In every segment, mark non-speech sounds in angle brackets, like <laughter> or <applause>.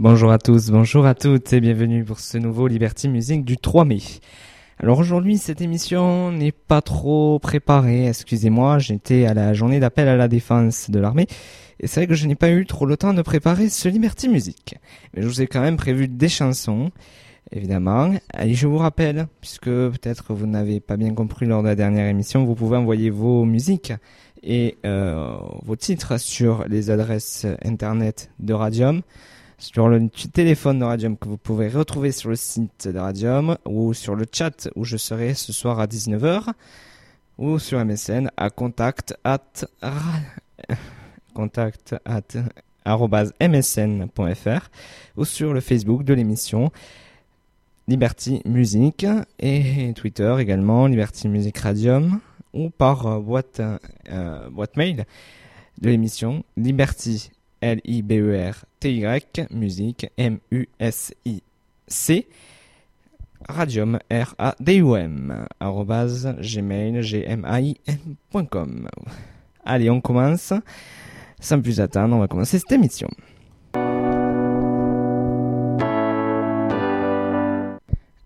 Bonjour à tous, bonjour à toutes et bienvenue pour ce nouveau Liberty Music du 3 mai. Alors aujourd'hui, cette émission n'est pas trop préparée, excusez-moi, j'étais à la journée d'appel à la défense de l'armée et c'est vrai que je n'ai pas eu trop le temps de préparer ce Liberty Music. Mais je vous ai quand même prévu des chansons, évidemment. Et je vous rappelle, puisque peut-être vous n'avez pas bien compris lors de la dernière émission, vous pouvez envoyer vos musiques et euh, vos titres sur les adresses internet de Radium sur le téléphone de Radium que vous pouvez retrouver sur le site de Radium ou sur le chat où je serai ce soir à 19h ou sur MSN à contact at <laughs> contact at msn.fr ou sur le Facebook de l'émission Liberty Music et Twitter également Liberty Music Radium ou par boîte, euh, boîte mail de l'émission Liberty L-I-B-E-R-T-Y, musique, M-U-S-I-C, radium, R-A-D-U-M, arrobase, gmail, G-M-A-I-N.com. Allez, on commence. Sans plus attendre, on va commencer cette émission.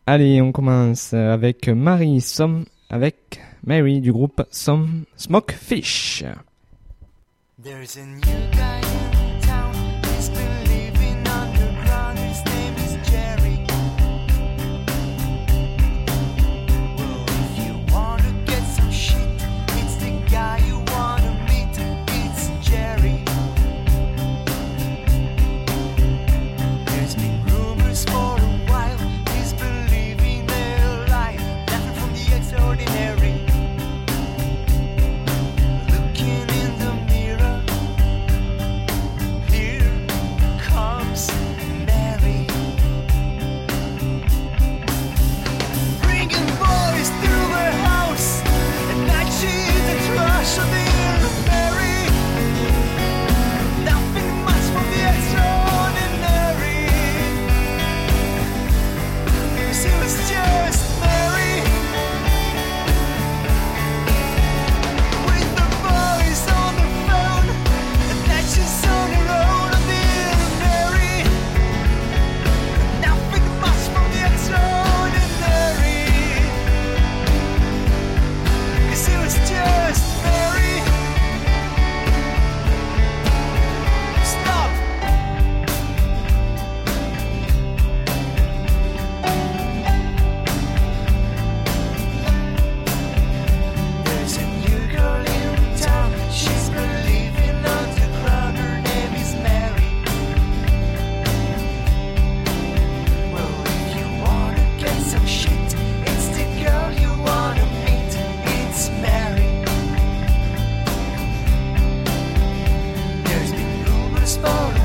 Allez, on commence avec Marie Some, avec Mary du groupe Some Smoke Fish. A new guy exposed.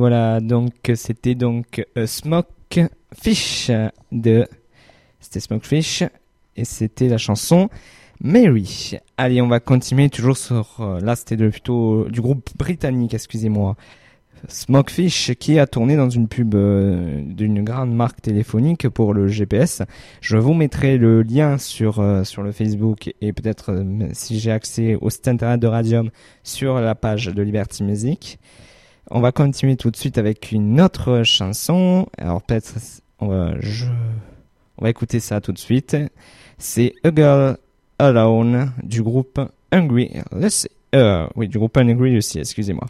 Voilà, donc c'était donc euh, Smoke Fish de c'était Smokefish et c'était la chanson Mary. Allez, on va continuer toujours sur euh, là c'était plutôt du groupe britannique, excusez-moi. Smokefish qui a tourné dans une pub euh, d'une grande marque téléphonique pour le GPS. Je vous mettrai le lien sur euh, sur le Facebook et peut-être si j'ai accès au site internet de Radium sur la page de Liberty Music. On va continuer tout de suite avec une autre chanson. Alors peut-être on va, on va écouter ça tout de suite. C'est A Girl Alone du groupe Hungry. Euh, oui, du groupe Hungry aussi, excusez-moi.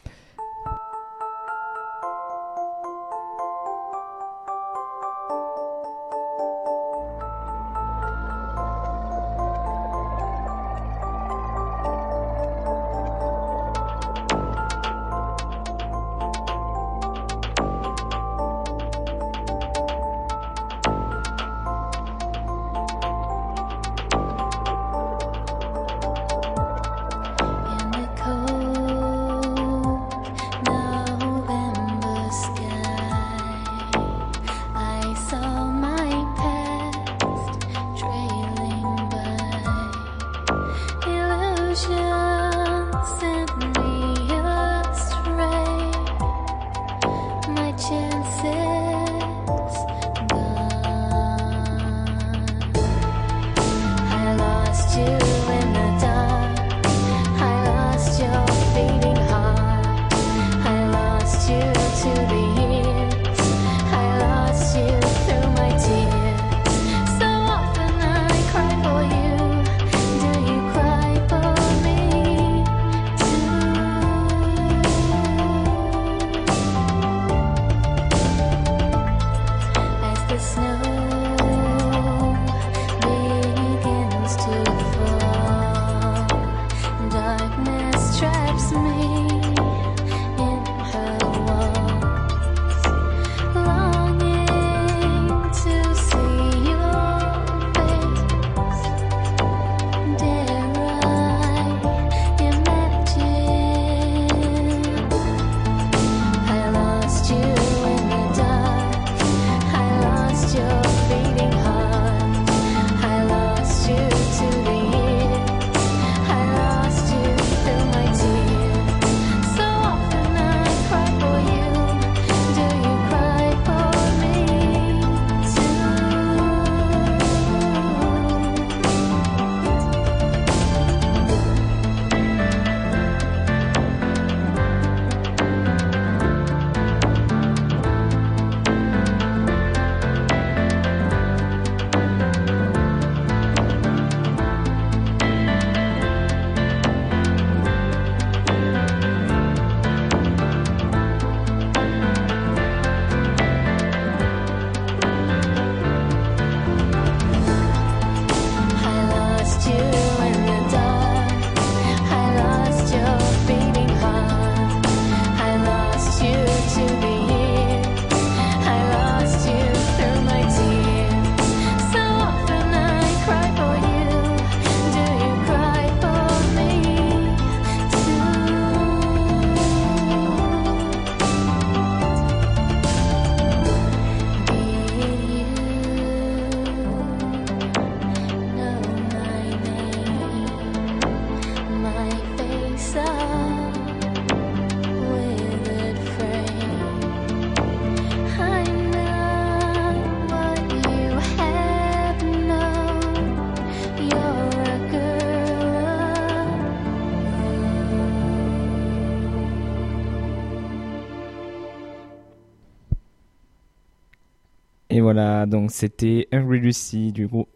Voilà, donc c'était Hungry Lucy du groupe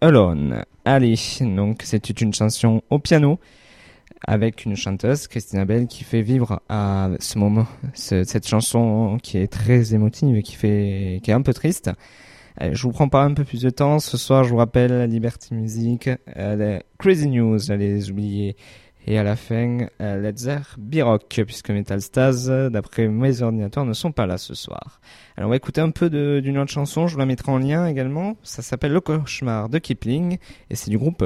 Alone. Allez, donc c'était une chanson au piano avec une chanteuse, Christina Bell, qui fait vivre à ce moment cette chanson qui est très émotive et qui fait, qui est un peu triste. je vous prends pas un peu plus de temps. Ce soir, je vous rappelle Liberty Music, euh, Crazy News, j'allais oublier et à la fin, euh, Let's Birock, puisque Metal Stars, d'après mes ordinateurs, ne sont pas là ce soir. Alors on va écouter un peu d'une autre chanson, je vous la mettrai en lien également. Ça s'appelle Le cauchemar de Kipling, et c'est du groupe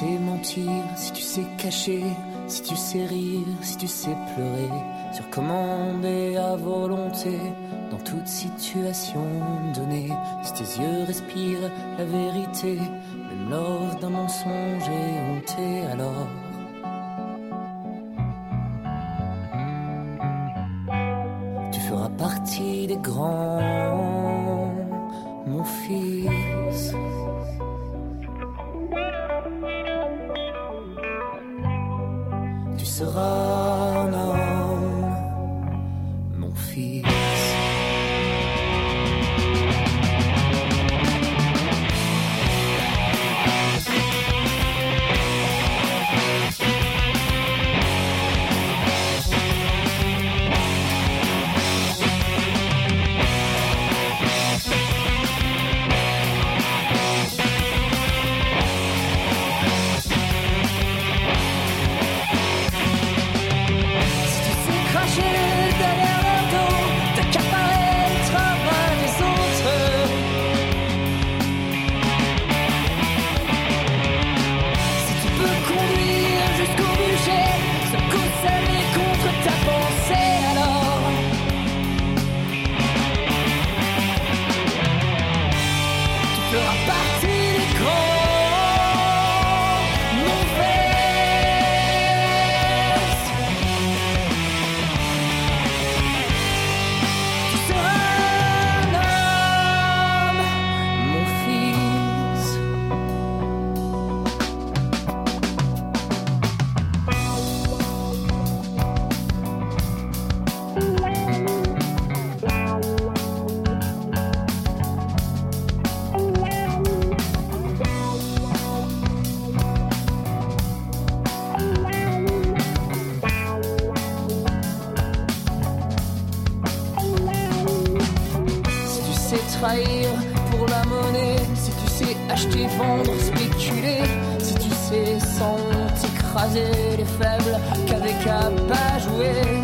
Contreband. mentir, si tu sais cacher, si tu sais rire, si tu sais pleurer, sur commande à volonté, dans toute situation donnée, si tes yeux respirent la vérité, même lors d'un mensonge et honté alors. Tu feras partie des grands, Tu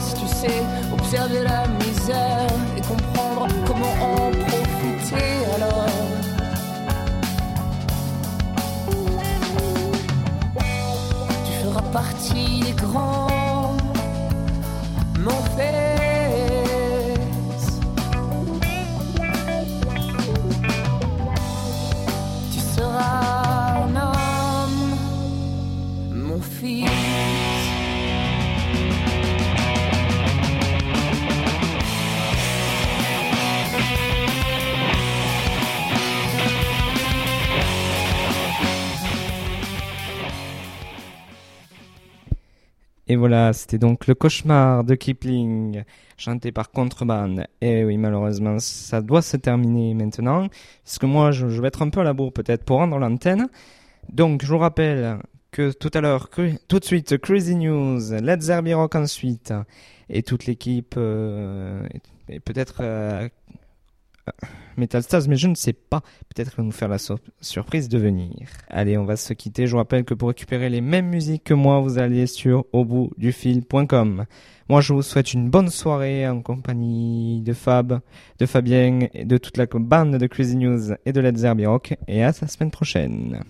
si tu sais observer la misère et comprendre comment en profiter alors. Tu feras partie des grands, mon fils. Et voilà, c'était donc le cauchemar de Kipling, chanté par Contrebande. Et oui, malheureusement, ça doit se terminer maintenant, puisque moi, je, vais être un peu à la bourre peut-être pour rendre l'antenne. Donc, je vous rappelle que tout à l'heure, tout de suite, Crazy News, Let's Zerbi Rock ensuite, et toute l'équipe, euh, et, et peut-être euh, Metal Stars, mais je ne sais pas. Peut-être vont nous faire la sur- surprise de venir. Allez, on va se quitter. Je vous rappelle que pour récupérer les mêmes musiques que moi, vous allez sur auboutdufil.com. Moi, je vous souhaite une bonne soirée en compagnie de Fab, de Fabien, et de toute la bande de Crazy News et de Let's Zerbi Rock. Et à la semaine prochaine.